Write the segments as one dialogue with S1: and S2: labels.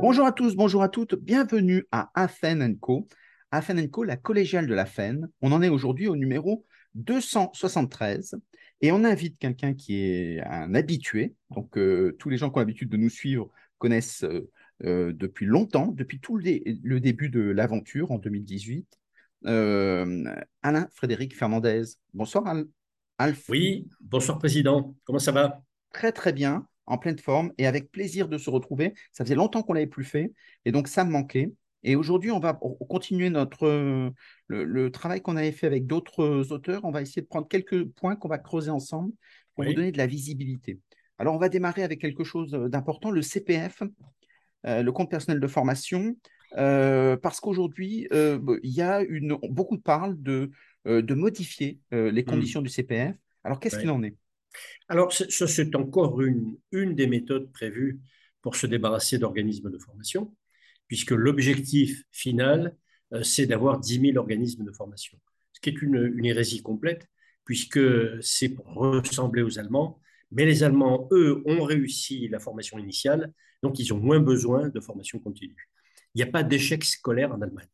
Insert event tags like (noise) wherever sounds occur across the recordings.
S1: Bonjour à tous, bonjour à toutes, bienvenue à Afen Co. Afen Co, la collégiale de la FEN. On en est aujourd'hui au numéro 273 et on invite quelqu'un qui est un habitué. Donc, euh, tous les gens qui ont l'habitude de nous suivre connaissent euh, euh, depuis longtemps, depuis tout le, début de l'aventure en 2018. Alain Frédéric Fernandez. Bonsoir,
S2: Alf. Oui, bonsoir, Président. Comment ça va?
S1: Très, très bien en pleine forme et avec plaisir de se retrouver. Ça faisait longtemps qu'on l'avait plus fait et donc ça me manquait. Et aujourd'hui, on va continuer notre, le, travail qu'on avait fait avec d'autres auteurs. On va essayer de prendre quelques points qu'on va creuser ensemble pour vous donner de la visibilité. Alors, on va démarrer avec quelque chose d'important, le CPF, euh, le compte personnel de formation, euh, parce qu'aujourd'hui, euh, il y a une, beaucoup parlent de, de modifier les mmh. conditions du CPF. Alors, qu'est-ce qu'il en est?
S2: Alors, ça, c'est encore une, une des méthodes prévues pour se débarrasser d'organismes de formation, puisque l'objectif final, euh, c'est d'avoir 10 000 organismes de formation, ce qui est une, une hérésie complète, puisque c'est pour ressembler aux Allemands, mais les Allemands, eux, ont réussi la formation initiale, donc ils ont moins besoin de formation continue. Il n'y a pas d'échec scolaire en Allemagne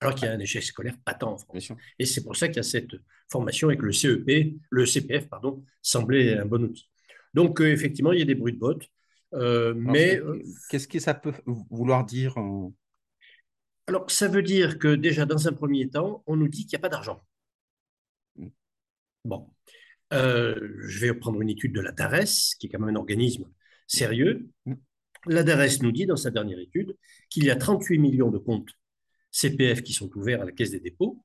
S2: alors qu'il y a un échec scolaire patent en France. Et c'est pour ça qu'il y a cette formation et que le CEP, le CPF, pardon, semblait un bon outil. Donc, euh, effectivement, il y a des bruits de bottes. Euh, mais
S1: euh, qu'est-ce que ça peut vouloir dire
S2: Alors, ça veut dire que déjà, dans un premier temps, on nous dit qu'il n'y a pas d'argent. Mm. Bon. je vais prendre une étude de la DARES, qui est quand même un organisme sérieux. Mm. La DARES nous dit dans sa dernière étude qu'il y a 38 millions de comptes CPF qui sont ouverts à la Caisse des dépôts,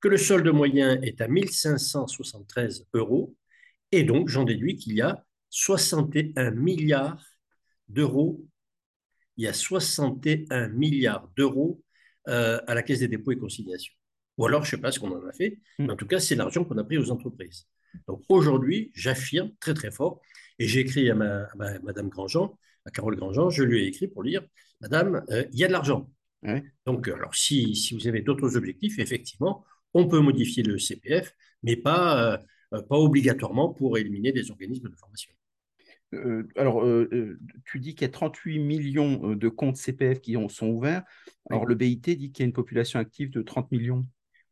S2: que le solde moyen est à 1573 euros, et donc j'en déduis qu'il y a 61 milliards d'euros. Il y a 61 milliards d'euros euh, à la Caisse des dépôts et consignations. Ou alors, je ne sais pas ce qu'on en a fait, mais en tout cas, c'est l'argent qu'on a pris aux entreprises. Donc aujourd'hui, j'affirme très très fort, et j'ai écrit à, Madame Grandjean, à Carole Grandjean, je lui ai écrit pour dire, Madame, euh, il y a de l'argent. Donc, alors, si, si vous avez d'autres objectifs, effectivement, on peut modifier le CPF, mais pas, euh, pas obligatoirement pour éliminer des organismes de formation.
S1: Euh, alors, euh, tu dis qu'il y a 38 millions de comptes CPF qui ont, sont ouverts. Alors, le BIT dit qu'il y a une population active de 30 millions.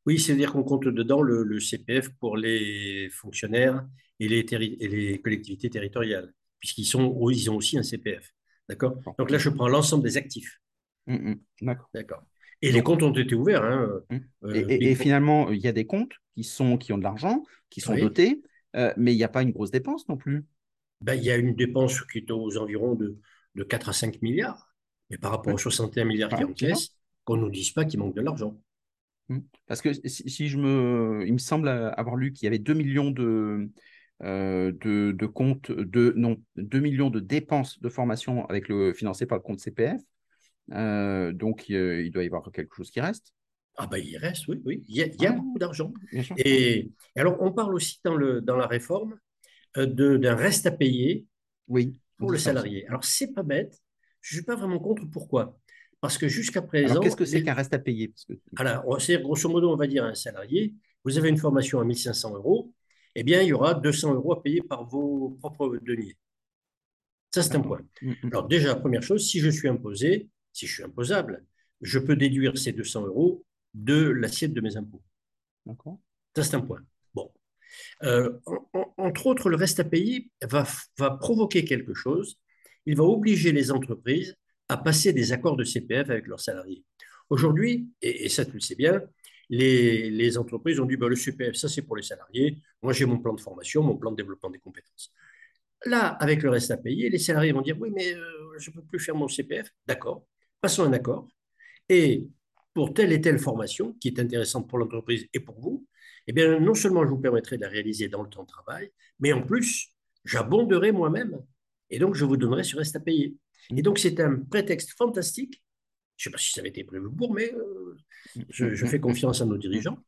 S2: Oui, c'est-à-dire qu'on compte dedans le, CPF pour les fonctionnaires et les, et les collectivités territoriales, puisqu'ils ils ont aussi un CPF. D'accord? Donc là, je prends l'ensemble des actifs.
S1: Mmh, mmh.
S2: D'accord. Et les comptes ont été ouverts. Hein,
S1: mmh. euh, et, finalement, il y a des comptes qui, sont, qui ont de l'argent, qui sont dotés, euh, mais il n'y a pas une grosse dépense non plus.
S2: Ben, il y a une dépense qui est aux environs de, de 4 à 5 milliards. Mais par rapport aux 61 milliards qui encaissent, qu'on ne nous dise pas qu'il manque de l'argent.
S1: Parce que si, je me, il me semble avoir lu qu'il y avait 2 millions de, euh, de, de, comptes, de, non, 2 millions de dépenses de formation avec le, financées par le compte CPF. Euh, donc, il doit y avoir quelque chose qui reste.
S2: Ah ben, il reste, oui, oui. Il y a, ah, beaucoup d'argent. Et alors, on parle aussi dans, le, dans la réforme euh, d'un reste à payer
S1: oui,
S2: pour le salarié. Alors, c'est pas bête. Je ne suis pas vraiment contre. Pourquoi? Parce que jusqu'à présent.
S1: Qu'est-ce que c'est qu'un reste à payer? Parce que...
S2: Alors, c'est grosso modo, on va dire un salarié, vous avez une formation à 1500 euros, eh bien, il y aura 200 euros à payer par vos propres deniers. Ça, c'est un point. Mm, mm. Alors, déjà, première chose, si je suis imposé, si je suis imposable, je peux déduire ces 200 euros de l'assiette de mes impôts.
S1: D'accord.
S2: Ça, c'est un point. Bon. Euh, entre autres, le reste à payer va, va provoquer quelque chose. Il va obliger les entreprises à passer des accords de CPF avec leurs salariés. Aujourd'hui, et, ça tu le sais bien, les, les entreprises ont dit bah, le CPF, ça c'est pour les salariés. Moi j'ai mon plan de formation, mon plan de développement des compétences. Là, avec le reste à payer, les salariés vont dire oui, mais euh, je ne peux plus faire mon CPF. D'accord passons un accord. Et pour telle et telle formation qui est intéressante pour l'entreprise et pour vous, eh bien, non seulement je vous permettrai de la réaliser dans le temps de travail, mais en plus, j'abonderai moi-même. Et donc, je vous donnerai ce reste à payer. Et donc, c'est un prétexte fantastique. Je ne sais pas si ça avait été prévu pour, mais euh, je, fais confiance à nos dirigeants.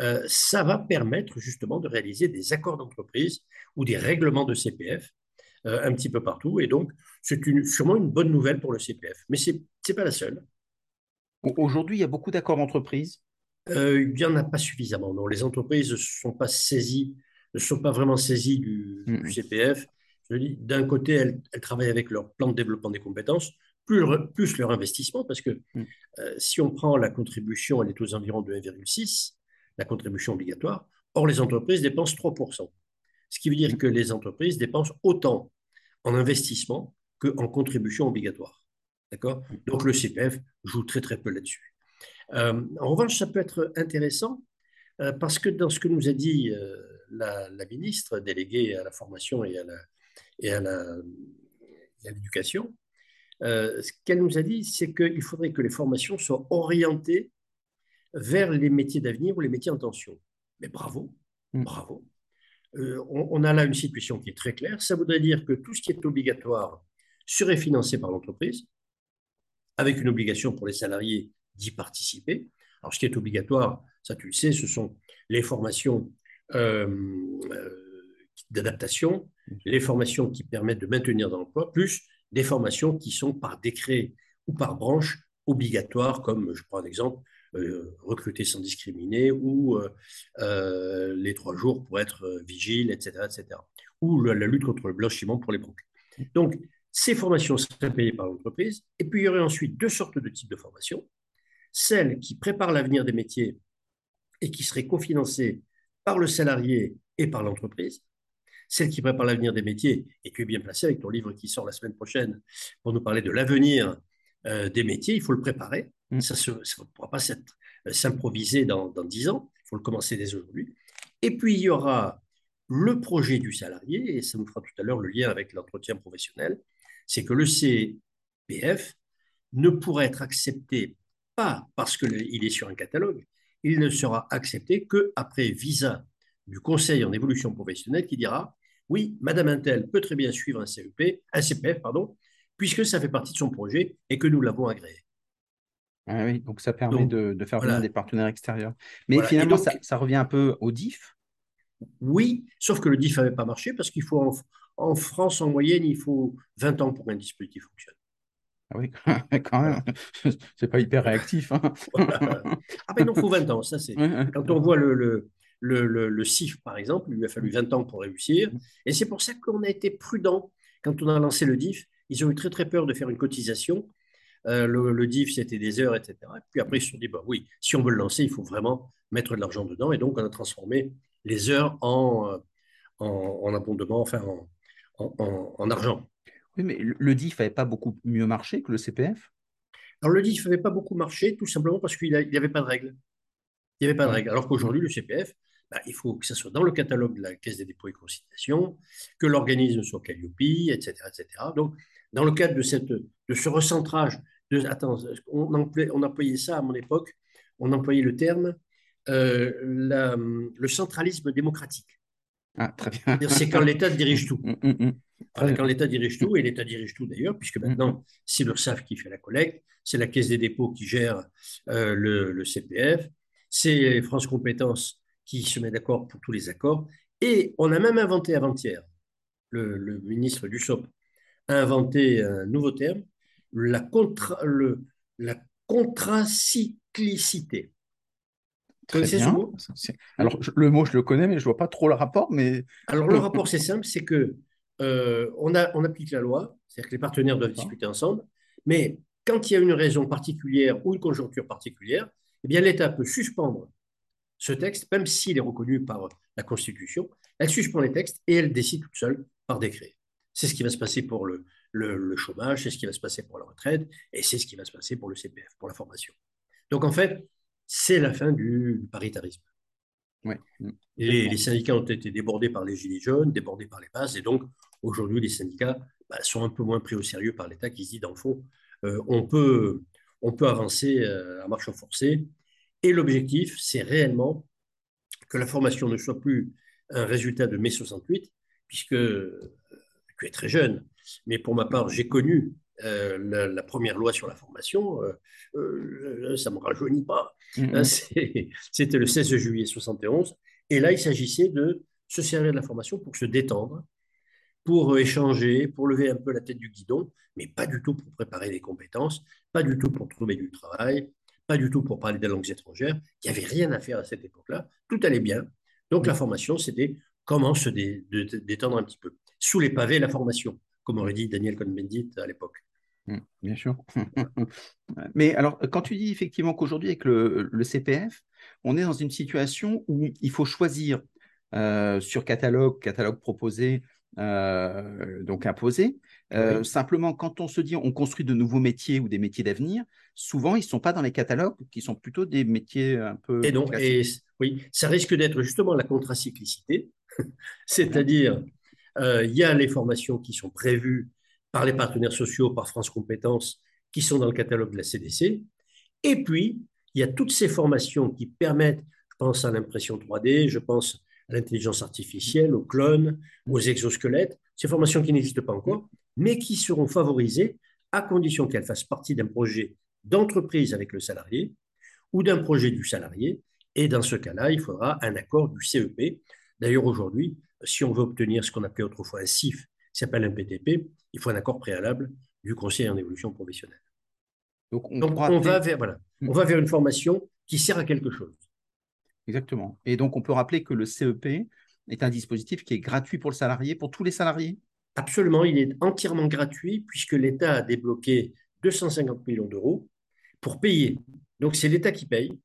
S2: Euh, ça va permettre justement de réaliser des accords d'entreprise ou des règlements de CPF un petit peu partout. Et donc, c'est sûrement une bonne nouvelle pour le CPF. Mais ce n'est pas la seule.
S1: Aujourd'hui, il y a beaucoup d'accords d'entreprise?
S2: Euh, Il n'y en a pas suffisamment. Non. Les entreprises ne sont pas saisies, ne sont pas vraiment saisies du, CPF. Je dis, d'un côté, elles, travaillent avec leur plan de développement des compétences. plus, plus leur investissement, parce que
S1: Mm.
S2: euh, si on prend la contribution, elle est aux environs de 1,6, la contribution obligatoire. Or, les entreprises dépensent 3%. Ce qui veut dire que les entreprises dépensent autant en investissement qu'en contribution obligatoire. D'accord? Donc, le CPF joue très, très peu là-dessus. Euh, en revanche, ça peut être intéressant euh, parce que dans ce que nous a dit euh, la, la, ministre déléguée à la formation et à la, et à la, et à l'éducation, ce qu'elle nous a dit, c'est qu'il faudrait que les formations soient orientées vers les métiers d'avenir ou les métiers en tension. Mais bravo,
S1: Mm.
S2: bravo. Euh, on, a là une situation qui est très claire. Ça voudrait dire que tout ce qui est obligatoire serait financé par l'entreprise, avec une obligation pour les salariés d'y participer. Alors, ce qui est obligatoire, ça tu le sais, ce sont les formations euh, euh, d'adaptation, les formations qui permettent de maintenir dans l'emploi, plus des formations qui sont par décret ou par branche obligatoires, comme je prends un exemple, recruter sans discriminer ou euh, les trois jours pour être vigile, etc., etc. Ou la, lutte contre le blanchiment pour les banques. Donc, ces formations seraient payées par l'entreprise. Et puis, il y aurait ensuite deux sortes de types de formations. Celles qui préparent l'avenir des métiers et qui seraient cofinancées par le salarié et par l'entreprise. Celle qui prépare l'avenir des métiers, et tu es bien placé avec ton livre qui sort la semaine prochaine pour nous parler de l'avenir euh, des métiers, il faut le préparer. Mmh. Ça ne pourra pas s'improviser dans, dans 10 ans, il faut le commencer dès aujourd'hui. Et puis, il y aura le projet du salarié, et ça nous fera tout à l'heure le lien avec l'entretien professionnel, c'est que le CPF ne pourra être accepté pas parce qu'il est sur un catalogue, il ne sera accepté qu'après visa du Conseil en évolution professionnelle qui dira oui, Madame Intel peut très bien suivre un CEP, un CPF, pardon, puisque ça fait partie de son projet et que nous l'avons agréé.
S1: Ah oui, donc ça permet donc, de, de, faire voilà. venir des partenaires extérieurs. Mais voilà. finalement, donc, ça, ça, revient un peu au DIF
S2: Oui, sauf que le DIF n'avait pas marché parce qu'il faut, en, en, France, en moyenne, il faut 20 ans pour qu'un dispositif fonctionne.
S1: Ah oui, (laughs) quand même, (laughs) c'est pas hyper réactif. Hein. (laughs)
S2: Voilà. Ah ben non, il faut 20 ans, ça c'est. Quand on voit le, le, le, le, le CIF, par exemple, il lui a fallu 20 ans pour réussir. Et c'est pour ça qu'on a été prudent quand on a lancé le DIF. Ils ont eu très très peur de faire une cotisation. Euh, le, le, DIF, c'était des heures, etc. Et puis après, ils se sont dit, bah, oui, si on veut le lancer, il faut vraiment mettre de l'argent dedans. Et donc, on a transformé les heures en, en, en abondement, enfin en, en, en argent.
S1: Oui, mais le DIF n'avait pas beaucoup mieux marché que le CPF
S2: Alors, le DIF n'avait pas beaucoup marché, tout simplement parce qu'il n'y avait pas de règles. Il n'y avait pas de règles. Alors qu'aujourd'hui, le CPF, bah, il faut que ça soit dans le catalogue de la Caisse des dépôts et consignations, que l'organisme soit Calliope, etc., etc. Donc, dans le cadre de, cette, de ce recentrage, de, attends, on, employait, on employait ça à mon époque, on employait le terme euh, la, le centralisme démocratique.
S1: Ah, très bien.
S2: C'est quand l'État dirige tout. (laughs)
S1: Mm, mm, mm.
S2: Quand l'État dirige tout, et l'État dirige tout d'ailleurs, puisque maintenant, c'est l'URSSAF qui fait la collecte, c'est la Caisse des dépôts qui gère euh, le, le, CPF, c'est France Compétences qui se met d'accord pour tous les accords, et on a même inventé avant-hier, le, le, ministre du SOP a inventé un nouveau terme, la, contra, le, la contracyclicité.
S1: Très bien. Mot? Alors, je, le mot, je le connais, mais je ne vois pas trop le rapport. Mais...
S2: Alors, le rapport, c'est simple, c'est que euh, on, a, on, applique la loi, c'est-à-dire que les partenaires doivent discuter ensemble, mais quand il y a une raison particulière ou une conjoncture particulière, eh bien l'État peut suspendre ce texte, même s'il est reconnu par la Constitution, elle suspend les textes et elle décide toute seule par décret. C'est ce qui va se passer pour le, le, le chômage, c'est ce qui va se passer pour la retraite, et c'est ce qui va se passer pour le CPF, pour la formation. Donc en fait, c'est la fin du, du paritarisme.
S1: Ouais.
S2: Les, les, syndicats ont été débordés par les gilets jaunes, débordés par les bases, et donc aujourd'hui, les syndicats bah, sont un peu moins pris au sérieux par l'État qui se dit, dans le fond, euh, on, peut, on peut avancer euh, à marche forcée. Et l'objectif, c'est réellement que la formation ne soit plus un résultat de mai 68, puisque euh, tu es très jeune, mais pour ma part, j'ai connu euh, la, la, première loi sur la formation, euh, euh, ça ne me rajeunit pas.
S1: Mm-hmm.
S2: Mmh. C'était le 16 juillet 71. Et là, il s'agissait de se servir de la formation pour se détendre, pour échanger, pour lever un peu la tête du guidon, mais pas du tout pour préparer les compétences, pas du tout pour trouver du travail, pas du tout pour parler des langues étrangères. Il n'y avait rien à faire à cette époque-là. Tout allait bien. Donc la formation, c'était comment se dé, de, de, détendre un petit peu. Sous les pavés, la formation, comme aurait dit Daniel Cohn-Bendit à l'époque.
S1: Mmh, bien sûr. (laughs) Mais alors, quand tu dis effectivement qu'aujourd'hui, avec le, le, CPF, on est dans une situation où il faut choisir euh, sur catalogue, catalogue proposé, euh, donc imposé. Euh, oui. Simplement, quand on se dit on construit de nouveaux métiers ou des métiers d'avenir, souvent ils ne sont pas dans les catalogues, qui sont plutôt des métiers un peu.
S2: Et donc, et, oui, ça risque d'être justement la contracyclicité, (laughs) c'est-à-dire il y a les formations qui sont prévues par les partenaires sociaux, par France Compétences, qui sont dans le catalogue de la CDC. Et puis, il y a toutes ces formations qui permettent, je pense à l'impression 3D, je pense à l'intelligence artificielle, aux clones, aux exosquelettes, ces formations qui n'existent pas encore, mais qui seront favorisées à condition qu'elles fassent partie d'un projet d'entreprise avec le salarié ou d'un projet du salarié. Et dans ce cas-là, il faudra un accord du CEP. D'ailleurs, aujourd'hui, si on veut obtenir ce qu'on appelait autrefois un CIF, qui s'appelle un PTP, il faut un accord préalable du conseil en évolution professionnelle. Donc, on, Donc, on va, vers, voilà, on va vers une formation qui sert à quelque chose.
S1: Exactement. Et donc, on peut rappeler que le CEP est un dispositif qui est gratuit pour le salarié, pour tous les salariés?
S2: Absolument, il est entièrement gratuit puisque l'État a débloqué 250 millions d'euros pour payer. Donc, c'est l'État qui paye.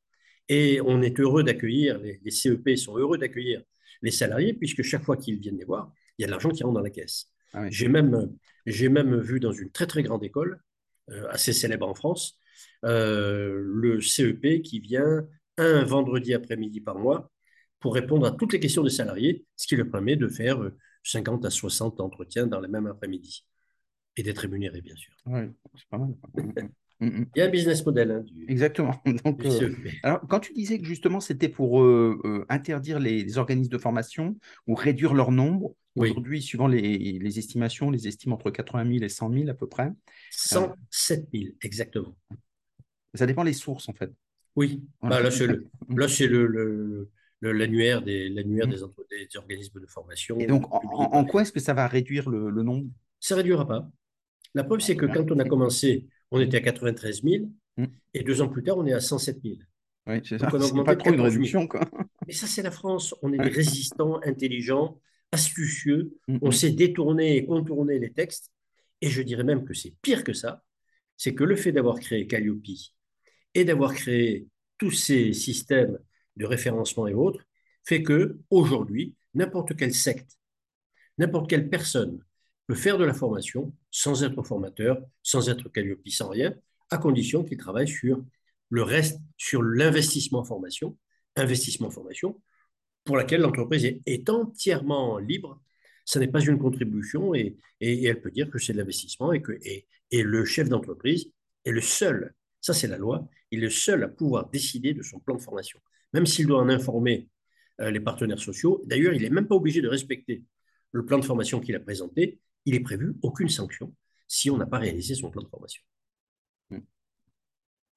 S2: Et on est heureux d'accueillir, les, les CEP sont heureux d'accueillir les salariés puisque chaque fois qu'ils viennent les voir, il y a de l'argent qui rentre dans la caisse. Ah j'ai même, même vu dans une très très grande école, euh, assez célèbre en France, euh, le CEP qui vient un vendredi après-midi par mois pour répondre à toutes les questions des salariés, ce qui leur permet de faire 50 à 60 entretiens dans le même après-midi et d'être rémunéré, bien sûr.
S1: Oui, c'est pas mal. (laughs)
S2: Mm, mm. Il y a un business model. Hein, du,
S1: Exactement. (laughs) Donc, euh, alors, quand tu disais que justement c'était pour euh, euh, interdire les, les, organismes de formation ou réduire leur nombre, oui. aujourd'hui, suivant les, les, estimations, les estiment entre 80 000 et 100 000 à peu près.
S2: 107 000, exactement.
S1: Ça dépend des sources en fait.
S2: Oui, bah, (laughs) là c'est le, le, le, l'annuaire des, l'annuaire mm. des, des, organismes de formation.
S1: Et donc, en, en quoi est-ce que ça va réduire le, nombre?
S2: Ça ne réduira pas. La preuve, c'est que quand on a commencé on était à 93 000 mm. et deux ans plus tard, on est à 107 000.
S1: Oui, c'est ça. C'est pas trop une réduction. Quoi. (laughs)
S2: Mais ça, c'est la France. On est des résistants, intelligents, astucieux. Mm -hmm. On sait détourner et contourner les textes. Et je dirais même que c'est pire que ça. C'est que le fait d'avoir créé Calliope et d'avoir créé tous ces systèmes de référencement et autres fait que aujourd'hui, n'importe quelle secte, n'importe quelle personne peut faire de la formation sans être formateur, sans être Calliope, sans rien, à condition qu'il travaille sur le reste, sur l'investissement formation, investissement formation, pour laquelle l'entreprise est, entièrement libre. Ce n'est pas une contribution et, elle peut dire que c'est de l'investissement et que et le chef d'entreprise est le seul, ça c'est la loi, il est le seul à pouvoir décider de son plan de formation, même s'il doit en informer euh, les partenaires sociaux. D'ailleurs, il n'est même pas obligé de respecter le plan de formation qu'il a présenté, il est prévu aucune sanction si on n'a pas réalisé son plan de formation.
S1: Hmm.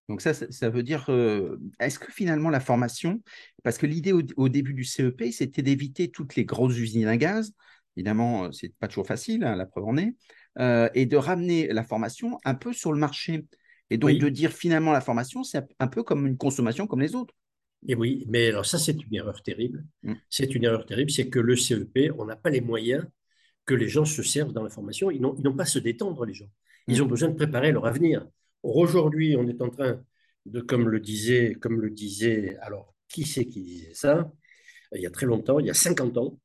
S1: Donc ça, ça veut dire, euh, est-ce que finalement la formation, parce que l'idée au, au, début du CEP, c'était d'éviter toutes les grosses usines à gaz, évidemment, euh, c'est pas toujours facile, hein, la preuve en est, euh, et de ramener la formation un peu sur le marché. Et donc oui. de dire finalement la formation, c'est un peu comme une consommation comme les autres.
S2: Et oui, mais alors ça, c'est une erreur terrible. Hmm. C'est une erreur terrible, c'est que le CEP, on n'a pas les moyens que les gens se servent dans la formation. Ils n'ont pas à se détendre, les gens. Ils ont mm. besoin de préparer leur avenir. Aujourd'hui, on est en train de, comme le disait, comme le disait, alors, qui c'est qui disait ça? Il y a très longtemps, il y a 50 ans.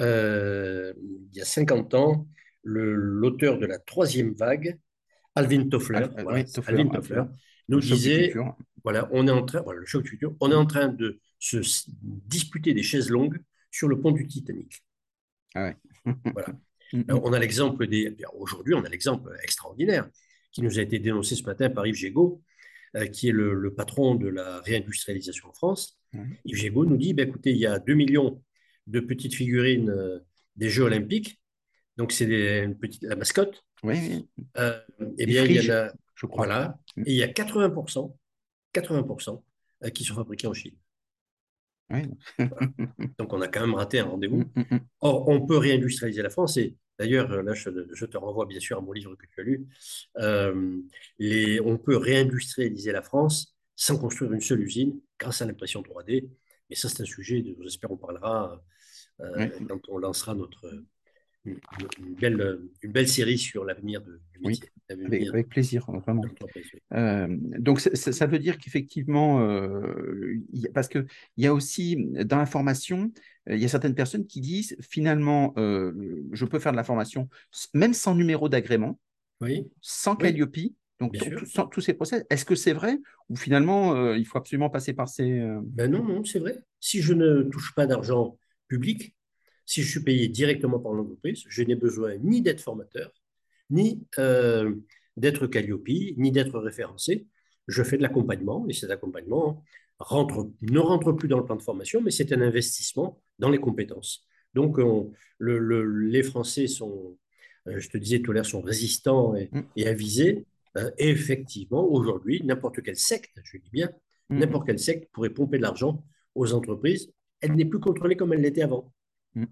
S2: Euh, il y a 50 ans, l'auteur de la troisième vague, Alvin Toffler,
S1: ah, voilà, oui, Toffler,
S2: Alvin Toffler nous disait, voilà, on est en train, voilà, le choc futur, on est en train de se disputer des chaises longues sur le pont du Titanic.
S1: Ah ouais. (laughs)
S2: voilà. on a l'exemple des. Aujourd'hui, on a l'exemple extraordinaire qui nous a été dénoncé ce matin par Yves Gégaud, euh, qui est le, le, patron de la réindustrialisation en France. Ouais. Yves Gégaud nous dit bah, écoutez, il y a 2 millions de petites figurines euh, des Jeux Olympiques, donc c'est une petite, la mascotte.
S1: Oui.
S2: Euh, eh bien, il y en a. Je crois. Voilà. Mm. Et il y a 80%, 80% euh, qui sont fabriqués en Chine.
S1: Oui. (laughs)
S2: Donc, on a quand même raté un rendez-vous. Mm, mm, Or, on peut réindustrialiser la France. Et d'ailleurs, là, je, je, te renvoie bien sûr à mon livre que tu as lu. Euh, les, on peut réindustrialiser la France sans construire une seule usine grâce à l'impression 3D. Mais ça, c'est un sujet dont j'espère on parlera euh, oui. quand on lancera notre, une, belle, une belle série sur l'avenir de, du métier.
S1: Oui, avec, plaisir, vraiment. Euh, donc, ça, veut dire qu'effectivement, euh, parce qu'il y a aussi dans la formation, il y a certaines personnes qui disent finalement, je peux faire de la formation même sans numéro d'agrément,
S2: oui.
S1: sans Calliope. Donc, tous ces procès, est-ce que c'est vrai ou finalement, il faut absolument passer par ces.
S2: Ben non, non, c'est vrai. Si je ne touche pas d'argent public, si je suis payé directement par l'entreprise, je n'ai besoin ni d'être formateur, ni euh, d'être Calliope, ni d'être référencé. Je fais de l'accompagnement et cet accompagnement rentre, ne rentre plus dans le plan de formation, mais c'est un investissement dans les compétences. Donc, les Français sont, euh, je te disais tout à l'heure, sont résistants et, mm. avisés. Euh, et effectivement, aujourd'hui, n'importe quelle secte, je dis bien, mm. n'importe quelle secte pourrait pomper de l'argent aux entreprises. Elle n'est plus contrôlée comme elle l'était avant. Mm.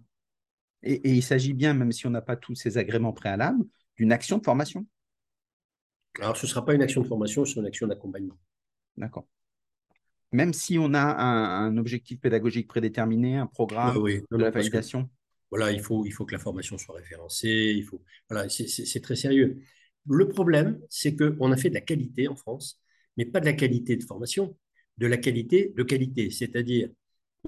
S1: Et, il s'agit bien, même si on n'a pas tous ces agréments préalables, d'une action de formation.
S2: Alors, ce ne sera pas une action de formation, c'est une action d'accompagnement.
S1: D'accord. Même si on a un, objectif pédagogique prédéterminé, un programme de la validation.
S2: voilà, il faut, il faut que la formation soit référencée. Il faut, voilà, c'est très sérieux. Le problème, c'est qu'on a fait de la qualité en France, mais pas de la qualité de formation, de la qualité de qualité. C'est-à-dire,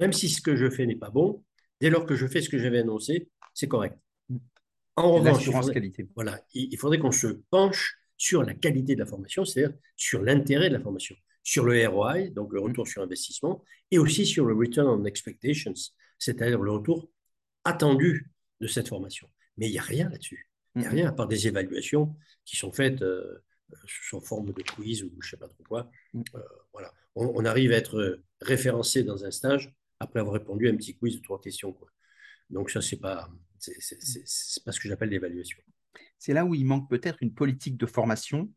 S2: même si ce que je fais n'est pas bon, dès lors que je fais ce que j'avais annoncé, c'est correct.
S1: En revanche, il faudrait, qualité.
S2: Voilà, il faudrait qu'on se penche sur la qualité de la formation, c'est-à-dire sur l'intérêt de la formation, sur le ROI, donc le retour sur investissement, et aussi sur le return on expectations, c'est-à-dire le retour attendu de cette formation. Mais il n'y a rien là-dessus. Il n'y a rien à part des évaluations qui sont faites euh, sous forme de quiz ou je ne sais pas trop quoi. Mm. Euh, voilà. on, arrive à être référencé dans un stage après avoir répondu à un petit quiz de trois questions. Quoi. Donc ça, c'est pas, c'est pas ce que j'appelle l'évaluation.
S1: C'est là où il manque peut-être une politique de formation,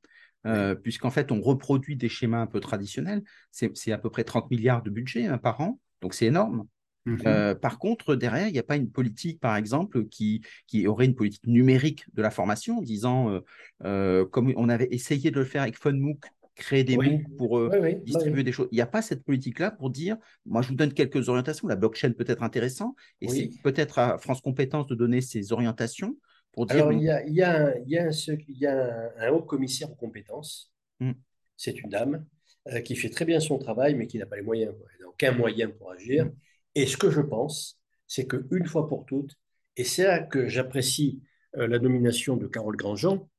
S1: euh, puisqu'en fait, on reproduit des schémas un peu traditionnels. C'est à peu près 30 milliards de budget hein, par an, donc c'est énorme. Mhm. Euh, par contre, derrière, il n'y a pas une politique, par exemple, qui, qui aurait une politique numérique de la formation, disant, euh, comme on avait essayé de le faire avec FunMOOC créer des oui. pour euh, distribuer des choses. Il n'y a pas cette politique-là pour dire, moi je vous donne quelques orientations, la blockchain peut être intéressant, et c'est peut-être à France Compétences de donner ces orientations pour dire...
S2: Alors, il y a, il y a, un, il y a, un, il y a un, haut commissaire aux compétences, hmm. c'est une dame, euh, qui fait très bien son travail, mais qui n'a pas les moyens, elle n'a aucun moyen pour agir. Hmm. Et ce que je pense, c'est qu'une fois pour toutes, et c'est là que j'apprécie euh, la nomination de Carole Grandjean,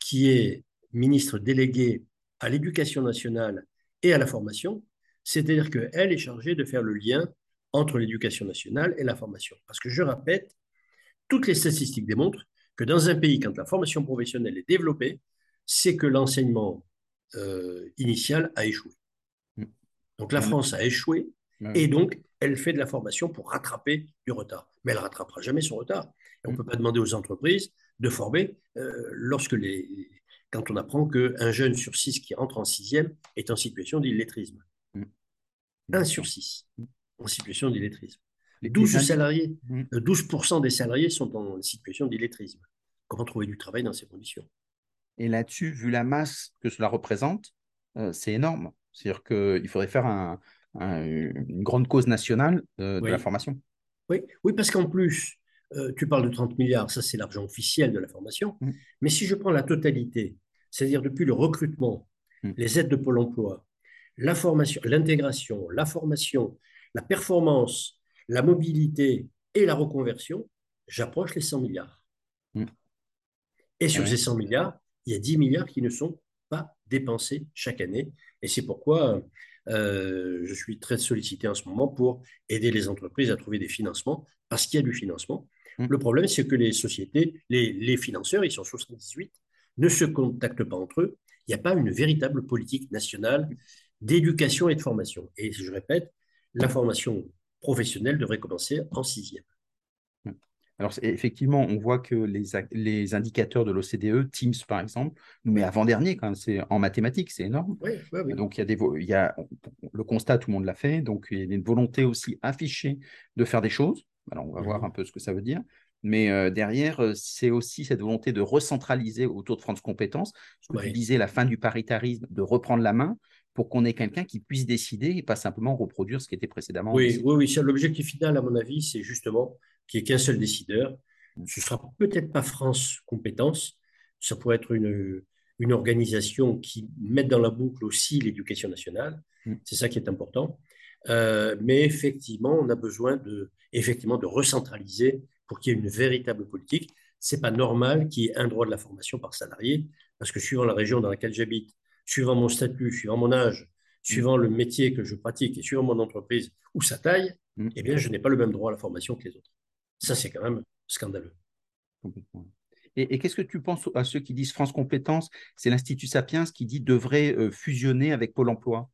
S2: qui est ministre déléguée à l'éducation nationale et à la formation, c'est-à-dire qu'elle est chargée de faire le lien entre l'éducation nationale et la formation. Parce que je répète, toutes les statistiques démontrent que dans un pays, quand la formation professionnelle est développée, c'est que l'enseignement euh, initial a échoué. Mm. Donc la France a échoué et donc elle fait de la formation pour rattraper du retard. Mais elle ne rattrapera jamais son retard. Et on ne mm. peut pas demander aux entreprises de former euh, lorsque les, quand on apprend qu'un jeune sur six qui entre en sixième est en situation d'illettrisme. Mm. Un sur six en situation d'illettrisme. 12 salariés, 12% mm. des salariés sont en situation d'illettrisme. Comment trouver du travail dans ces conditions?
S1: Et là-dessus, vu la masse que cela représente, euh, c'est énorme. C'est-à-dire qu'il faudrait faire une grande cause nationale euh, de la formation.
S2: Oui, oui parce qu'en plus, euh, tu parles de 30 milliards, ça c'est l'argent officiel de la formation. Mm. Mais si je prends la totalité, c'est-à-dire depuis le recrutement, mm. les aides de Pôle emploi, la formation, l'intégration, la formation, la performance, la mobilité et la reconversion, j'approche les 100 milliards. Mm. Et sur ces 100 milliards, il y a 10 milliards qui ne sont pas dépensés chaque année. Et c'est pourquoi euh, je suis très sollicité en ce moment pour aider les entreprises à trouver des financements, parce qu'il y a du financement. Mmh. Le problème, c'est que les sociétés, les, financeurs, ils sont 78, ne se contactent pas entre eux. Il n'y a pas une véritable politique nationale d'éducation et de formation. Et je répète, la formation professionnelle devrait commencer en sixième.
S1: Mmh. Alors, effectivement, on voit que les, les indicateurs de l'OCDE, Teams par exemple, nous met avant-dernier quand c'est en mathématiques, c'est énorme. Donc, il y, a des, il y a le constat, tout le monde l'a fait. Donc, il y a une volonté aussi affichée de faire des choses. Alors, on va voir un peu ce que ça veut dire. Mais euh, derrière, euh, c'est aussi cette volonté de recentraliser autour de France Compétences, ce que tu disais, la fin du paritarisme, de reprendre la main pour qu'on ait quelqu'un qui puisse décider et pas simplement reproduire ce qui était précédemment.
S2: Oui, oui, oui. L'objectif final, à mon avis, c'est justement qu'il n'y ait qu'un seul décideur. Ce sera peut-être pas France Compétences, ça pourrait être une, une organisation qui mette dans la boucle aussi l'éducation nationale. Mm. C'est ça qui est important. Euh, mais effectivement, on a besoin de, effectivement, de recentraliser pour qu'il y ait une véritable politique. C'est pas normal qu'il y ait un droit de la formation par salarié, parce que suivant la région dans laquelle j'habite, suivant mon statut, suivant mon âge, suivant le métier que je pratique et suivant mon entreprise ou sa taille, mm. eh bien, je n'ai pas le même droit à la formation que les autres. Ça, c'est quand même scandaleux.
S1: Et, qu'est-ce que tu penses à ceux qui disent France Compétences C'est l'Institut Sapiens qui dit devrait euh, fusionner avec Pôle emploi?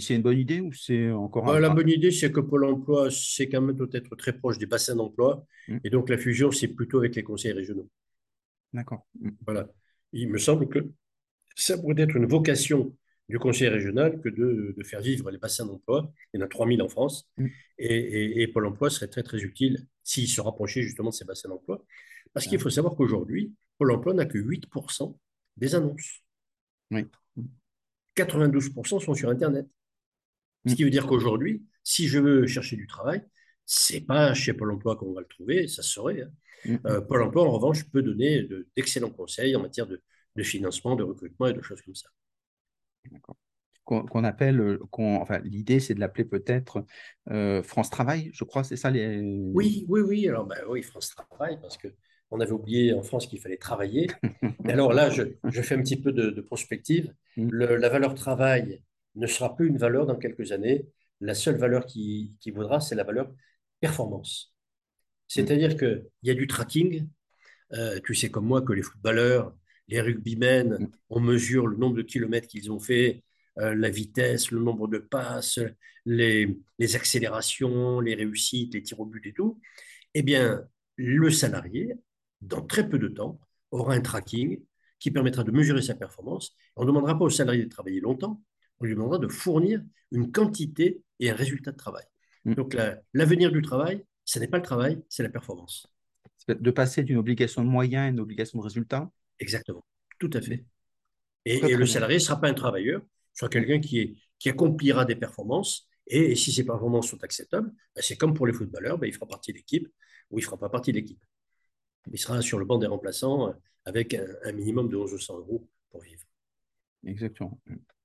S1: C'est une bonne idée ou c'est encore
S2: un... La bonne idée, c'est que Pôle emploi, c'est quand même peut-être très proche des bassins d'emploi. Mm. Et donc, la fusion, c'est plutôt avec les conseils régionaux.
S1: D'accord.
S2: Mm. Voilà. Il me semble que ça pourrait être une vocation du conseil régional que de, faire vivre les bassins d'emploi. Il y en a 3000 en France. Mm. Et, Pôle emploi serait très, très utile s'il se rapprochait justement de ces bassins d'emploi. Parce qu'il faut savoir qu'aujourd'hui, Pôle emploi n'a que 8% des annonces.
S1: Oui.
S2: 92% sont sur Internet. Ce mm. qui veut dire qu'aujourd'hui, si je veux chercher du travail, c'est pas chez Pôle emploi qu'on va le trouver, ça serait. Hein. Mm. Euh, Pôle emploi, en revanche, peut donner d'excellents conseils en matière de, financement, de recrutement et de choses comme ça.
S1: Qu'on appelle, euh, enfin, l'idée, c'est de l'appeler peut-être euh, France Travail, je crois, c'est ça les.
S2: Oui, oui, oui. Alors, ben, oui, France Travail, parce que on avait oublié en France qu'il fallait travailler. (laughs) alors là, je, fais un petit peu de, prospective. Mm. la valeur travail ne sera plus une valeur dans quelques années. La seule valeur qui, qui vaudra, c'est la valeur performance. C'est-à-dire mm. qu'il y a du tracking. Euh, tu sais comme moi que les footballeurs, les rugbymen, mm. on mesure le nombre de kilomètres qu'ils ont fait, euh, la vitesse, le nombre de passes, les, les, accélérations, les réussites, les tirs au but et tout. Eh bien, le salarié, dans très peu de temps, aura un tracking qui permettra de mesurer sa performance. On ne demandera pas au salarié de travailler longtemps, on lui demandera de fournir une quantité et un résultat de travail. Mm. Donc l'avenir du travail, ce n'est pas le travail, c'est la performance.
S1: De passer d'une obligation de moyens à une obligation de résultat?
S2: Exactement, tout à fait. Et, le salarié ne sera pas un travailleur, sera quelqu'un qui, qui accomplira des performances. Et, si ces performances sont acceptables, ben, c'est comme pour les footballeurs, ben, il fera partie de l'équipe ou il ne fera pas partie de l'équipe. Il sera sur le banc des remplaçants euh, avec un, un minimum de 1100 euros pour vivre.
S1: Exactement.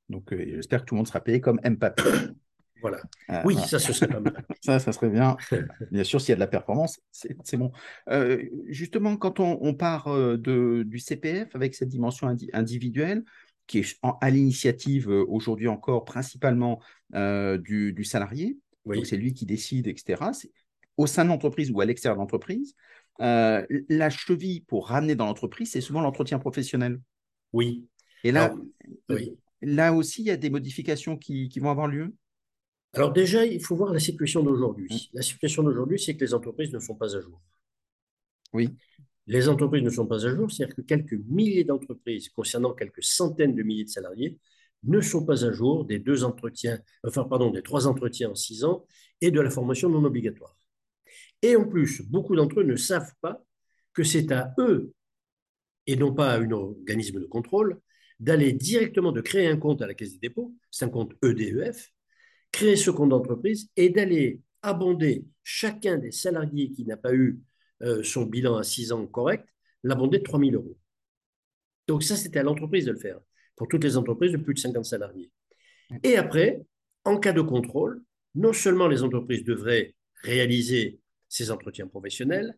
S1: Donc, euh, j'espère que tout le monde sera payé comme Mbappé. (coughs)
S2: Voilà. Ah, oui, ça, ce serait pas mal. (laughs)
S1: ça, ça serait bien. (laughs) Bien sûr, s'il y a de la performance, c'est bon. Euh, justement, quand on, part euh, de, du CPF avec cette dimension individuelle, qui est à l'initiative aujourd'hui encore principalement du, salarié, donc c'est lui qui décide, etc., au sein de l'entreprise ou à l'extérieur de l'entreprise, la cheville pour ramener dans l'entreprise, c'est souvent l'entretien professionnel.
S2: Oui.
S1: Et là, oui là aussi, il y a des modifications qui, vont avoir lieu?
S2: Alors déjà, il faut voir la situation d'aujourd'hui. Mmh. La situation d'aujourd'hui, c'est que les entreprises ne sont pas à jour.
S1: Oui.
S2: Les entreprises ne sont pas à jour, c'est-à-dire que quelques milliers d'entreprises concernant quelques centaines de milliers de salariés ne sont pas à jour des deux entretiens, enfin pardon, des trois entretiens en six ans et de la formation non obligatoire. Et en plus, beaucoup d'entre eux ne savent pas que c'est à eux et non pas à un organisme de contrôle d'aller directement, de créer un compte à la Caisse des dépôts, c'est un compte EDEF, créer ce compte d'entreprise et d'aller abonder chacun des salariés qui n'a pas eu euh, son bilan à 6 ans correct, l'abonder de 3 000 euros. Donc ça, c'était à l'entreprise de le faire, pour toutes les entreprises de plus de 50 salariés. Et après, en cas de contrôle, non seulement les entreprises devraient réaliser ces entretiens professionnels,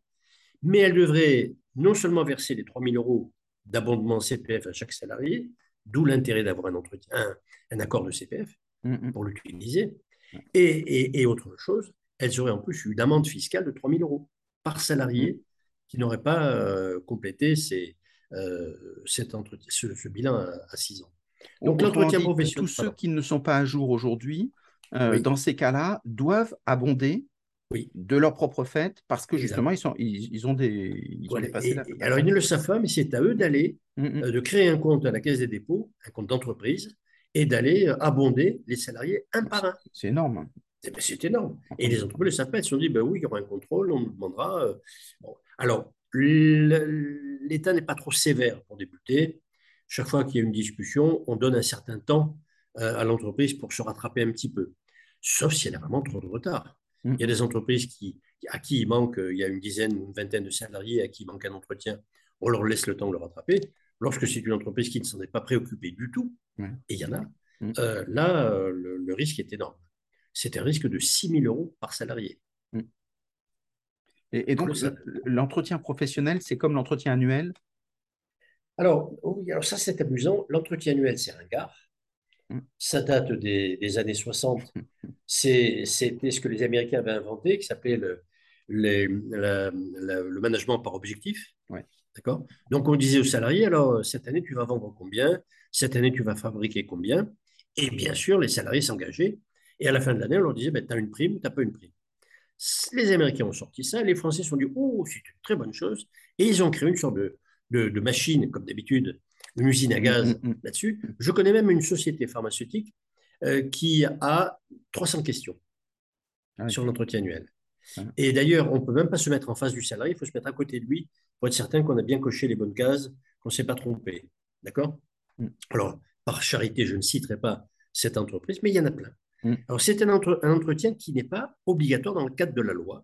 S2: mais elles devraient non seulement verser les 3 000 euros d'abondement CPF à chaque salarié, d'où l'intérêt d'avoir un entretien, un, accord de CPF mm, mm. pour l'utiliser. Et, autre chose, elles auraient en plus eu une amende fiscale de 3 000 euros par salarié mm. qui n'aurait pas euh, complété euh, cet entretien, ce, bilan à, 6 ans.
S1: Donc l'entretien professionnel. Tous ceux qui ne sont pas à jour aujourd'hui, euh, dans ces cas-là, doivent abonder
S2: oui.
S1: de leur propre fait, parce que justement, ils, sont, ils, ont des. Ils
S2: ont dépassé alors, ils ne le savent pas, mais c'est à eux d'aller, mm, mm. Euh, de créer un compte à la Caisse des dépôts, un compte d'entreprise, et d'aller euh, abonder les salariés un par un.
S1: C'est énorme.
S2: Eh ben, c'est énorme. Et les entreprises le savent Ils se sont dit, ben oui, il y aura un contrôle, on nous demandera. Euh, alors, l'État n'est pas trop sévère pour débuter. Chaque fois qu'il y a une discussion, on donne un certain temps à l'entreprise pour se rattraper un petit peu. Sauf si elle a vraiment trop de retard. Il y a des entreprises qui, à qui il manque, il y a une dizaine ou une vingtaine de salariés à qui il manque un entretien. On leur laisse le temps de le rattraper. Lorsque c'est une entreprise qui ne s'en est pas préoccupée du tout, et il y en a, mm. euh, là, euh, le, risque est énorme. C'est un risque de 6 000 euros par salarié. Mm.
S1: Et, donc, l'entretien professionnel, c'est comme l'entretien annuel?
S2: Alors, oui, alors ça, c'est amusant. L'entretien annuel, c'est ringard. Mm. Ça date des, années 60. C'était ce que les Américains avaient inventé, qui s'appelait le, le management par objectif.
S1: Ouais.
S2: D'accord? Donc, on disait aux salariés, alors, cette année, tu vas vendre combien? Cette année, tu vas fabriquer combien? Et bien sûr, les salariés s'engageaient. Et à la fin de l'année, on leur disait, ben, tu as une prime, tu n'as pas une prime. Les Américains ont sorti ça, les Français se sont dit, oh, c'est une très bonne chose. Et ils ont créé une sorte de, de, machine, comme d'habitude, une usine à mm, gaz mm, mm. là-dessus. Je connais même une société pharmaceutique euh, qui a 300 questions ah sur l'entretien annuel. Ah. Et d'ailleurs, on ne peut même pas se mettre en face du salarié, il faut se mettre à côté de lui pour être certain qu'on a bien coché les bonnes cases, qu'on ne s'est pas trompé. D'accord? Alors, par charité, je ne citerai pas cette entreprise, mais il y en a plein. Alors, c'est un, entretien qui n'est pas obligatoire dans le cadre de la loi,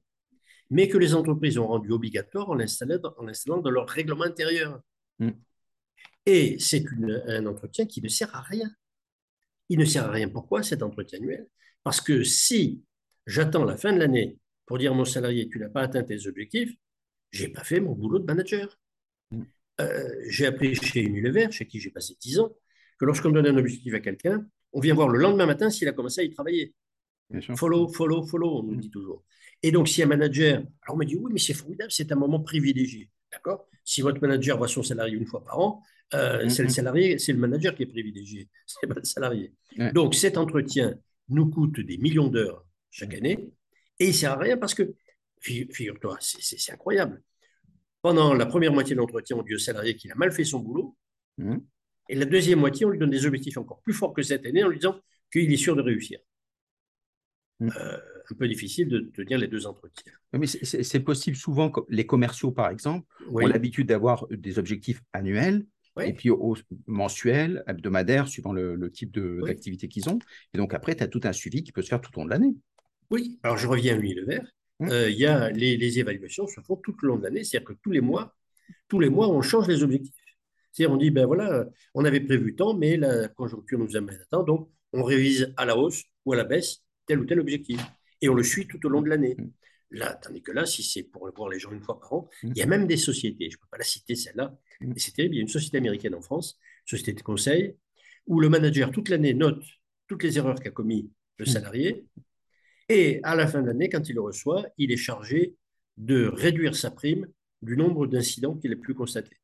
S2: mais que les entreprises ont rendu obligatoire en l'installant dans leur règlement intérieur. Et c'est un entretien qui ne sert à rien. Il ne sert à rien. Pourquoi cet entretien annuel? Parce que si j'attends la fin de l'année pour dire à mon salarié, tu n'as pas atteint tes objectifs, j'ai pas fait mon boulot de manager. Mm. Euh, j'ai appris chez Unilever, chez qui j'ai passé 10 ans, que lorsqu'on donne un objectif à quelqu'un, on vient voir le lendemain matin s'il a commencé à y travailler. Follow, follow, follow, on nous mm. dit toujours. Et donc, si un manager, alors on me dit, oui, mais c'est formidable, c'est un moment privilégié. D'accord? Si votre manager voit son salarié une fois par an, euh, mm, c'est le salarié, c'est le manager qui est privilégié, (laughs) c'est pas le salarié. Donc, cet entretien nous coûte des millions d'heures chaque année et il ne sert à rien parce que Figure-toi, c'est incroyable. Pendant la première moitié de l'entretien, on dit au salarié qu'il a mal fait son boulot. Et la deuxième moitié, on lui donne des objectifs encore plus forts que cette année en lui disant qu'il est sûr de réussir. Euh, un peu difficile de tenir les deux entretiens.
S1: Mais c'est possible souvent, les commerciaux par exemple, ont l'habitude d'avoir des objectifs annuels et puis mensuels, hebdomadaires, suivant le, type d'activité qu'ils ont. Et donc après, tu as tout un suivi qui peut se faire tout au long de l'année.
S2: Oui, alors je reviens à l'huile vert. Mmh. Euh, y a les, évaluations se font tout le long de l'année, c'est-à-dire que tous les mois, tous les mois, on change les objectifs. C'est-à-dire on dit ben voilà, on avait prévu tant, mais la conjoncture nous amène à tant, donc on révise à la hausse ou à la baisse tel ou tel objectif, et on le suit tout au long de l'année. Mmh. Là, tandis que là, si c'est pour voir les gens une fois par an, mmh. il y a même des sociétés, je ne peux pas la citer celle-là, mais c'est terrible, il y a une société américaine en France, société de conseil, où le manager toute l'année note toutes les erreurs qu'a commis le salarié, et à la fin de l'année, quand il le reçoit, il est chargé de réduire sa prime du nombre d'incidents qu'il a pu constater.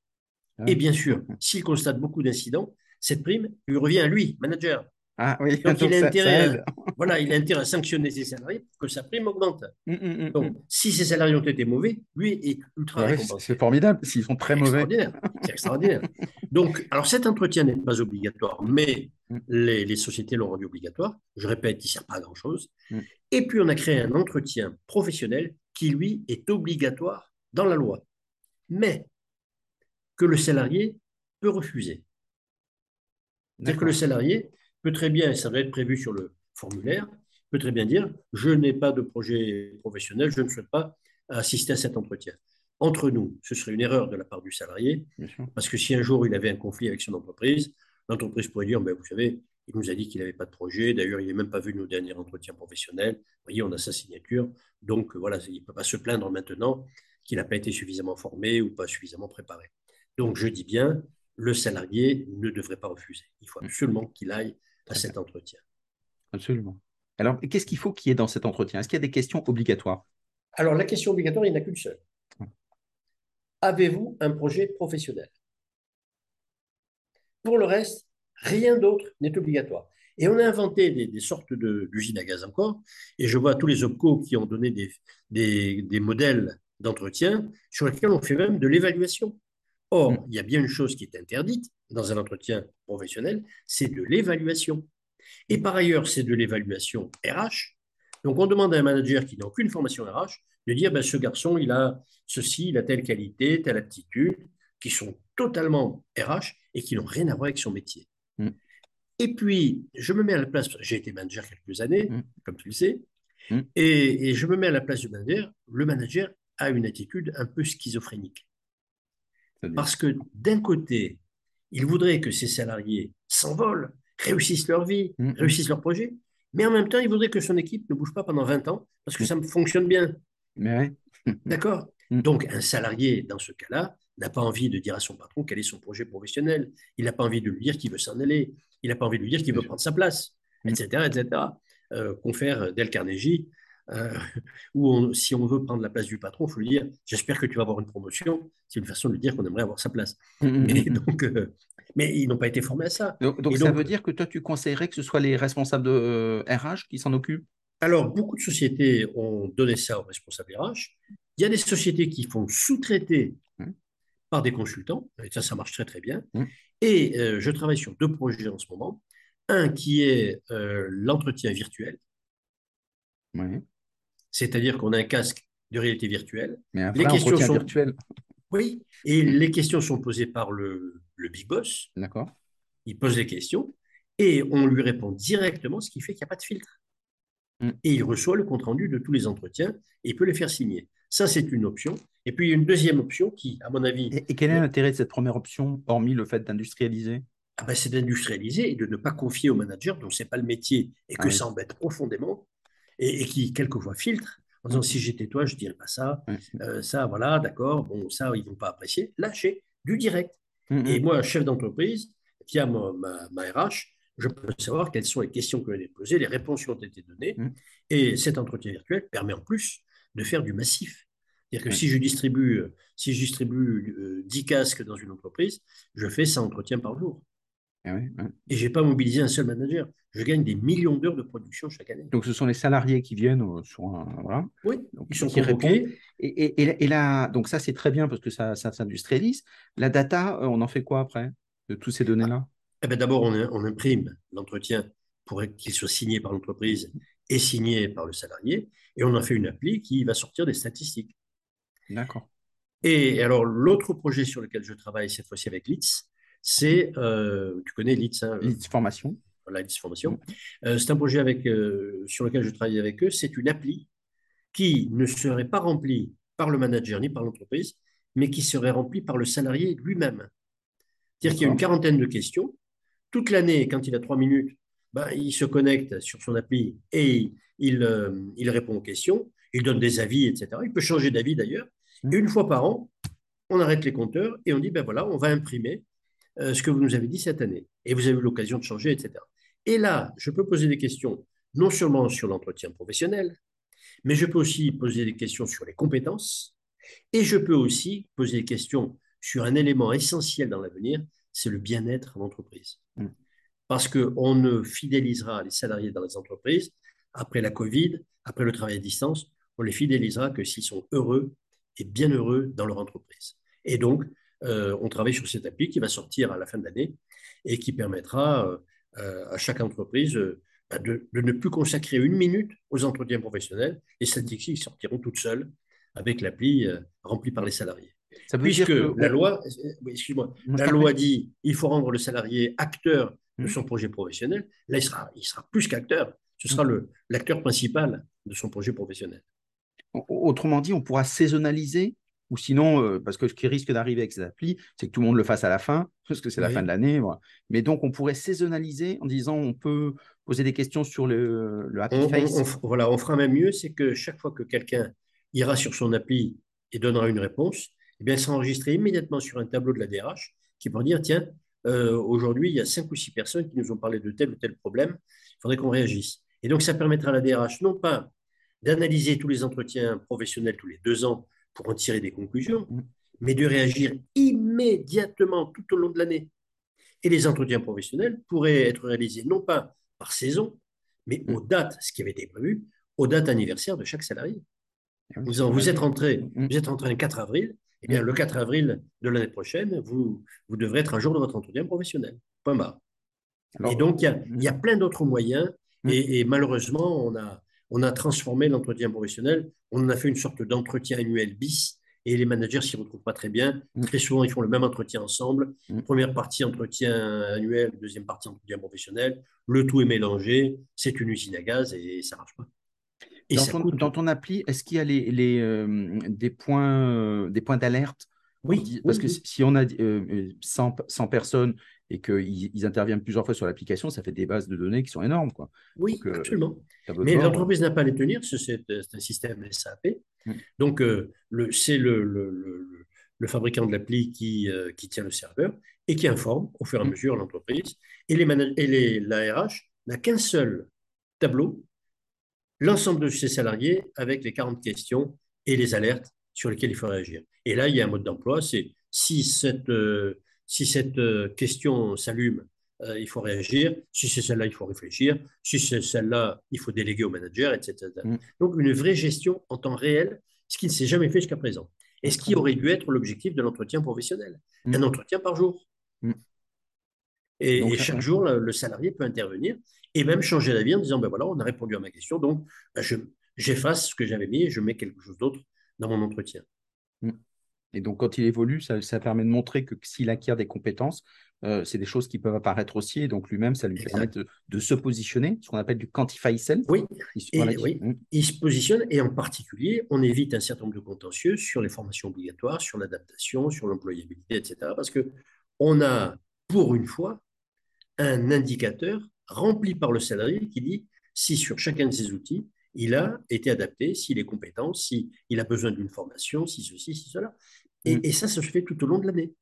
S2: Ah et bien sûr, s'il constate beaucoup d'incidents, cette prime lui revient à lui, manager.
S1: Ah, oui.
S2: Donc, il, (laughs) a intérêt à, (laughs) voilà, il a intérêt à sanctionner ses salariés pour que sa prime augmente. Hum, hum, hum, Donc, si ses salariés ont été mauvais, lui est ultra récompensé.
S1: C'est formidable s'ils sont très mauvais.
S2: C'est extraordinaire. Donc, alors cet entretien n'est pas obligatoire, mais les, sociétés l'ont rendu obligatoire. Je répète, il ne sert pas à grand-chose. Et puis, on a créé un entretien professionnel qui, lui, est obligatoire dans la loi, mais que le salarié peut refuser. C'est-à-dire que le salarié peut très bien, et ça va être prévu sur le formulaire, peut très bien dire je n'ai pas de projet professionnel, je ne souhaite pas assister à cet entretien. Entre nous, ce serait une erreur de la part du salarié, parce que si un jour il avait un conflit avec son entreprise, l'entreprise pourrait dire ben, vous savez, il nous a dit qu'il n'avait pas de projet. D'ailleurs, il n'est même pas vu nos derniers entretiens professionnels. Vous voyez, on a sa signature. Donc, voilà, il ne peut pas se plaindre maintenant qu'il n'a pas été suffisamment formé ou pas suffisamment préparé. Donc, je dis bien, le salarié ne devrait pas refuser. Il faut absolument qu'il aille à cet entretien.
S1: Absolument. Alors, qu'est-ce qu'il faut qu'il y ait dans cet entretien? Est-ce qu'il y a des questions obligatoires?
S2: Alors, la question obligatoire, il n'y en a qu'une seule. Avez-vous un projet professionnel? Pour le reste, Rien d'autre n'est obligatoire. Et on a inventé des, sortes d'usines à gaz encore, et je vois tous les OPCO qui ont donné des, des, modèles d'entretien sur lesquels on fait même de l'évaluation. Or, mm. il y a bien une chose qui est interdite dans un entretien professionnel, c'est de l'évaluation. Et par ailleurs, c'est de l'évaluation RH. Donc, on demande à un manager qui n'a aucune formation RH de dire ben, ce garçon, il a ceci, il a telle qualité, telle aptitude, qui sont totalement RH et qui n'ont rien à voir avec son métier. Mm. Et puis, je me mets à la place, j'ai été manager quelques années, mm. comme tu le sais, Mm. Et, je me mets à la place du manager. Le manager a une attitude un peu schizophrénique. Parce que d'un côté, il voudrait que ses salariés s'envolent, réussissent leur vie, mm, mm. réussissent leur projet, mais en même temps, il voudrait que son équipe ne bouge pas pendant 20 ans parce que ça fonctionne bien. (laughs) D'accord? Donc, un salarié, dans ce cas-là, n'a pas envie de dire à son patron quel est son projet professionnel. Il n'a pas envie de lui dire qu'il veut s'en aller. Il n'a pas envie de lui dire qu'il veut prendre sa place, etc. etc. Euh, confère Del Carnegie, euh, (laughs) où si on veut prendre la place du patron, il faut lui dire J'espère que tu vas avoir une promotion. C'est une façon de lui dire qu'on aimerait avoir sa place. Mmh, mmh, mmh, donc, euh, mais ils n'ont pas été formés à ça.
S1: Donc, ça veut dire que toi, tu conseillerais que ce soit les responsables de RH qui s'en occupent?
S2: Alors, beaucoup de sociétés ont donné ça aux responsables RH. Il y a des sociétés qui font sous-traiter par des consultants, et ça, ça marche très très bien. Et je travaille sur deux projets en ce moment. Un qui est euh, l'entretien virtuel. C'est-à-dire qu'on a un casque de réalité virtuelle.
S1: Mais un vrai les questions sont... virtuel.
S2: Oui, et les questions sont posées par le, le big boss.
S1: D'accord.
S2: Il pose les questions et on lui répond directement, ce qui fait qu'il n'y a pas de filtre. Mm. Et il reçoit le compte-rendu de tous les entretiens et il peut les faire signer. Ça, c'est une option. Et puis, il y a une deuxième option qui, à mon avis...
S1: Et, quel est l'intérêt de cette première option, hormis le fait d'industrialiser?
S2: Ah ben, c'est d'industrialiser et de ne pas confier au manager dont ce n'est pas le métier et que ah ça embête profondément et, qui, quelquefois, filtre en disant si j'étais toi, je dirais pas ça, euh, ça, voilà, d'accord, bon, ça, ils vont pas apprécier. Lâcher du direct. Mm, mm. Et moi, chef d'entreprise, via ma, ma, RH, je peux savoir quelles sont les questions que j'ai posées, les réponses qui ont été données. Mm. Et cet entretien virtuel permet en plus de faire du massif. C'est-à-dire que si je distribue, si je distribue 10 euh, casques dans une entreprise, je fais 100 entretiens par jour. Ah et je n'ai pas mobilisé un seul manager. Je gagne des millions d'heures de production chaque année.
S1: Donc, ce sont les salariés qui viennent euh, sur un. Voilà.
S2: Oui,
S1: ils sont qui. Et, et, là, donc ça, c'est très bien parce que ça, ça s'industrialise. La data, euh, on en fait quoi après de toutes ces données-là?
S2: Eh ben, D'abord, on, on, imprime l'entretien pour qu'il soit signé par l'entreprise et signé par le salarié. Et on en fait une appli qui va sortir des statistiques.
S1: D'accord.
S2: Et alors, l'autre projet sur lequel je travaille cette fois-ci avec l'ITS, c'est, euh, tu connais l'ITS hein,
S1: Formation.
S2: Voilà, Formation. Euh, c'est un projet avec, euh, sur lequel je travaille avec eux. C'est une appli qui ne serait pas remplie par le manager ni par l'entreprise, mais qui serait remplie par le salarié lui-même. C'est-à-dire qu'il y a une quarantaine de questions. Toute l'année, quand il a trois minutes, ben, il se connecte sur son appli et il, il répond aux questions, il donne des avis, etc. Il peut changer d'avis d'ailleurs. Et une fois par an, on arrête les compteurs et on dit, ben voilà, on va imprimer euh, ce que vous nous avez dit cette année. Et vous avez eu l'occasion de changer, etc. Et là, je peux poser des questions non seulement sur l'entretien professionnel, mais je peux aussi poser des questions sur les compétences, et je peux aussi poser des questions sur un élément essentiel dans l'avenir, c'est le bien-être en entreprise. Mm. Parce qu'on ne fidélisera les salariés dans les entreprises après la Covid, après le travail à distance, on les fidélisera que s'ils sont heureux et bien heureux dans leur entreprise. Et donc, euh, on travaille sur cette appli qui va sortir à la fin de l'année et qui permettra euh, à chaque entreprise euh, bah, de, ne plus consacrer une minute aux entretiens professionnels. Les statistiques sortiront toutes seules avec l'appli remplie par les salariés. Ça veut Puisque dire que... la loi, excuse-moi, la loi dit il faut rendre le salarié acteur de son projet professionnel. Là, il sera, il sera plus qu'acteur. Ce sera l'acteur principal de son projet professionnel.
S1: Autrement dit, on pourra saisonnaliser ou sinon, euh, parce que ce qui risque d'arriver avec ces applis, c'est que tout le monde le fasse à la fin, (laughs) parce que c'est la fin de l'année. Mais donc, on pourrait saisonnaliser en disant on peut poser des questions sur le, Happy Face.
S2: voilà, on fera même mieux, c'est que chaque fois que quelqu'un ira sur son appli et donnera une réponse, eh bien, s'enregistrer immédiatement sur un tableau de la DRH qui pourra dire tiens, euh, aujourd'hui, il y a cinq ou six personnes qui nous ont parlé de tel ou tel problème, il faudrait qu'on réagisse. Et donc, ça permettra à la DRH non pas d'analyser tous les entretiens professionnels tous les deux ans pour en tirer des conclusions, mm. mais de réagir immédiatement tout au long de l'année. Et les entretiens professionnels pourraient être réalisés non pas par saison, mais mm. aux dates, ce qui avait été prévu, aux dates anniversaires de chaque salarié. Ah vous, vous, êtes rentré, mm. vous êtes rentré le 4 avril, et eh bien, le 4 avril de l'année prochaine, vous, vous devrez être un jour de votre entretien professionnel. Point barre. et donc, il y a, y a plein d'autres moyens, et, et, malheureusement, on a, on a transformé l'entretien professionnel, on en a fait une sorte d'entretien annuel bis, et les managers s'y retrouvent pas très bien. Mm. Très souvent, ils font le même entretien ensemble. Mm. Première partie, entretien annuel, deuxième partie, entretien professionnel. Le tout est mélangé, c'est une usine à gaz et ça marche pas. Et
S1: dans,
S2: ça
S1: ton,
S2: coûte.
S1: dans ton appli, est-ce qu'il y a les, les, euh, des points, euh, des points d'alerte
S2: Oui,
S1: Parce que
S2: oui.
S1: si on a euh, 100, 100 personnes et qu'ils ils interviennent plusieurs fois sur l'application, ça fait des bases de données qui sont énormes. Quoi.
S2: Oui,
S1: Donc, euh,
S2: absolument. Mais l'entreprise n'a pas à les tenir, c'est c'est- c'est un système SAP.
S1: Mm.
S2: Donc, euh, le- c'est le, le- le- le fabricant de l'appli qui, euh, qui tient le serveur et qui informe au fur et à
S1: Mm.
S2: mesure l'entreprise. Et, les manag- et les, la RH n'a qu'un seul tableau, l'ensemble de ses salariés avec les 40 questions et les alertes sur lesquelles il faut réagir. Et là, il y a un mode d'emploi, c'est si cette, euh, si cette euh, question s'allume, euh, il faut réagir. Si c'est celle-là, il faut réfléchir. Si c'est celle-là, il faut déléguer au manager, etc.
S1: Mm.
S2: Donc, une vraie gestion en temps réel, ce qui ne s'est jamais fait jusqu'à présent. Et ce qui aurait dû être l'objectif de l'entretien professionnel.
S1: Mm.
S2: Un entretien par jour.
S1: Mm.
S2: Et,
S1: Donc,
S2: et
S1: ça-
S2: chaque jour, le, le salarié peut intervenir et même changer d'avis en disant, ben voilà, on a répondu à ma question, donc ben, je- j'efface ce que j'avais mis et je mets quelque chose d'autre dans mon entretien.
S1: Et donc, quand il évolue, ça, ça permet de montrer que s'il acquiert des compétences, euh, c'est des choses qui peuvent apparaître aussi. Et donc, lui-même, ça lui
S2: Exact.
S1: permet de, de se positionner, ce qu'on appelle du quantify self.
S2: Oui,
S1: Il-
S2: et
S1: voilà,
S2: oui.
S1: Mm.
S2: il se positionne et en particulier, on évite un certain nombre de contentieux sur les formations obligatoires, sur l'adaptation, sur l'employabilité, etc. Parce que on a, pour une fois, un indicateur rempli par le salarié qui dit si sur chacun de ces outils, il a été adapté, s'il est compétent, s'il a besoin d'une formation, si ceci, si cela. Et,
S1: Mm.
S2: et ça, ça se fait tout au long de l'année.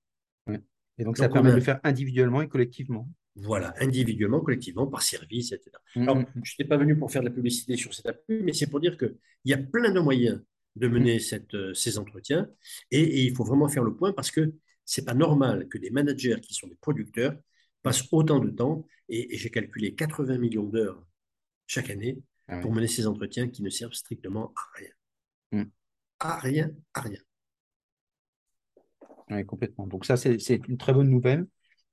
S1: Et donc, ça
S2: Donc,
S1: permet
S2: a-
S1: de le faire individuellement et collectivement.
S2: Voilà, individuellement, collectivement, par service, etc.
S1: Mm,
S2: Alors,
S1: mm,
S2: je n'étais pas venu pour faire de la publicité sur cette appli, mais c'est pour dire qu'il y a plein de moyens de mener cette, euh, ces entretiens et, et il faut vraiment faire le point parce que c'est pas normal que des managers qui sont des producteurs passent autant de temps et, et j'ai calculé 80 millions d'heures chaque année
S1: Ah ouais.
S2: pour mener ces entretiens qui ne servent strictement à rien.
S1: Mm.
S2: À rien, à rien.
S1: Ouais, complètement. Donc, ça, c'est une très bonne nouvelle.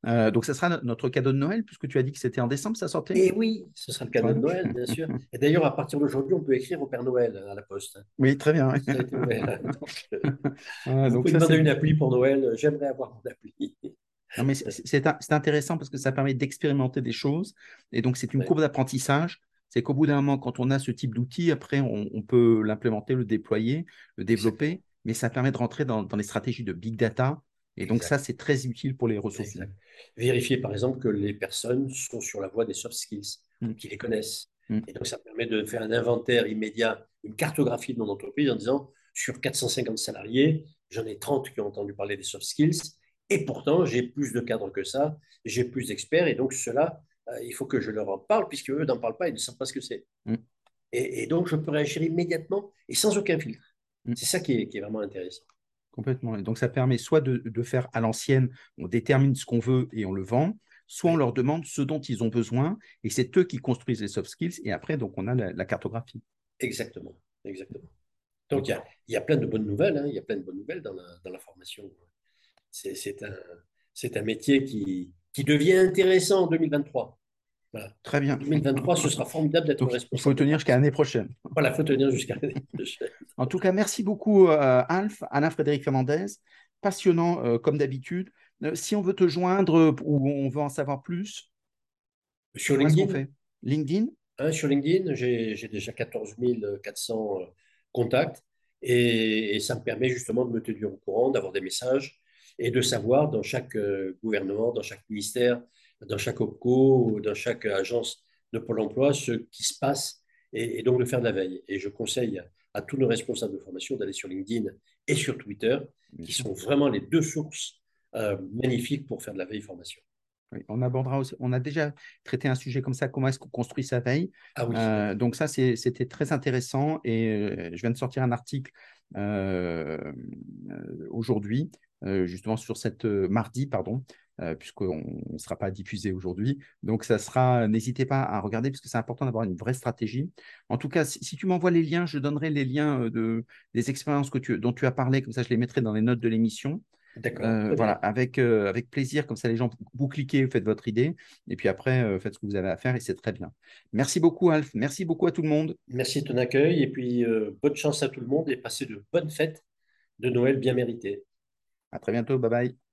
S1: Euh, donc, ça sera no- notre cadeau de Noël, puisque tu as dit que c'était en décembre, ça sortait?
S2: Et oui, ce sera le cadeau de Noël, bien sûr. (laughs) Et d'ailleurs, à partir d'aujourd'hui, on peut écrire au Père Noël à la poste.
S1: Oui, très bien. (laughs)
S2: Donc, euh,
S1: Ah,
S2: Vous
S1: donc ça,
S2: demander une appli pour Noël. J'aimerais avoir mon appli.
S1: Non, mais c'est- intéressant parce que ça permet d'expérimenter des choses. Et donc, c'est une
S2: Ouais.
S1: courbe d'apprentissage. C'est qu'au bout d'un moment, quand on a ce type d'outil, après, on, on peut l'implémenter, le déployer, le développer. Mais ça permet de rentrer dans, dans les stratégies de big data. Et donc,
S2: Exact.
S1: ça, c'est très utile pour les ressources humaines.
S2: Vérifier, par exemple, que les personnes sont sur la voie des soft skills,
S1: Mm.
S2: qu'ils les connaissent.
S1: Mm.
S2: Et donc, ça permet de faire un inventaire immédiat, une cartographie de mon entreprise en disant sur 450 salariés, j'en ai 30 qui ont entendu parler des soft skills. Et pourtant, j'ai plus de cadres que ça, j'ai plus d'experts. Et donc, cela, il faut que je leur en parle, puisque eux n'en parlent pas, ils ne savent pas ce que c'est.
S1: Mm.
S2: Et, et donc, je peux réagir immédiatement et sans aucun filtre.
S1: Mm.
S2: C'est ça qui est, qui est vraiment intéressant.
S1: Complètement. Et donc, ça permet soit de, de faire à l'ancienne, on détermine ce qu'on veut et on le vend, soit on leur demande ce dont ils ont besoin et c'est eux qui construisent les soft skills. Et après, donc, on a la, la cartographie.
S2: Exactement, exactement. Donc il y a, il y a plein de bonnes nouvelles, hein, il y a plein de bonnes nouvelles dans la, dans la formation. C'est un, métier qui, qui devient intéressant en 2023. Voilà.
S1: Très bien.
S2: 2023, ce sera formidable d'être
S1: Donc, il
S2: responsable.
S1: faut tenir jusqu'à l'année prochaine.
S2: Voilà, il faut tenir jusqu'à l'année prochaine.
S1: En tout cas, merci beaucoup, euh, Alf, Alain-Frédéric Fernandez. Passionnant, euh, comme d'habitude. Euh, si on veut te joindre ou on veut en savoir plus,
S2: Sur
S1: qu'on
S2: LinkedIn,
S1: fait? LinkedIn?
S2: Hein, sur LinkedIn, j'ai j'ai déjà 14 400 euh, contacts et, et ça me permet justement de me tenir au courant, d'avoir des messages et de savoir dans chaque gouvernement, dans chaque ministère, dans chaque OPCO, ou dans chaque agence de Pôle emploi ce qui se passe et, et donc de faire de la veille. Et je conseille à tous nos responsables de formation d'aller sur LinkedIn et sur Twitter, qui sont vraiment les deux sources euh, magnifiques pour faire de la veille formation.
S1: Oui, on abordera aussi, on a déjà traité un sujet comme ça, comment est-ce qu'on construit sa veille.
S2: Ah oui,
S1: Euh, donc ça, c'était très intéressant et euh, je viens de sortir un article aujourd'hui, justement sur cette mardi, pardon, euh, puisqu'on ne sera pas diffusé aujourd'hui. Donc ça sera, n'hésitez pas à regarder parce que c'est important d'avoir une vraie stratégie. En tout cas, si, si tu m'envoies les liens, je donnerai les liens euh, de, des expériences que tu, dont tu as parlé, comme ça je les mettrai dans les notes de l'émission.
S2: d'accord.
S1: Euh, voilà, avec, euh, avec plaisir, comme ça les gens, vous cliquez, vous faites votre idée, et puis après, euh, faites ce que vous avez à faire, et c'est très bien. Merci beaucoup, Alf. Merci beaucoup à tout le monde.
S2: Merci de ton accueil et puis bonne chance à tout le monde et passez de bonnes fêtes de Noël bien méritées.
S1: À très bientôt. Bye bye.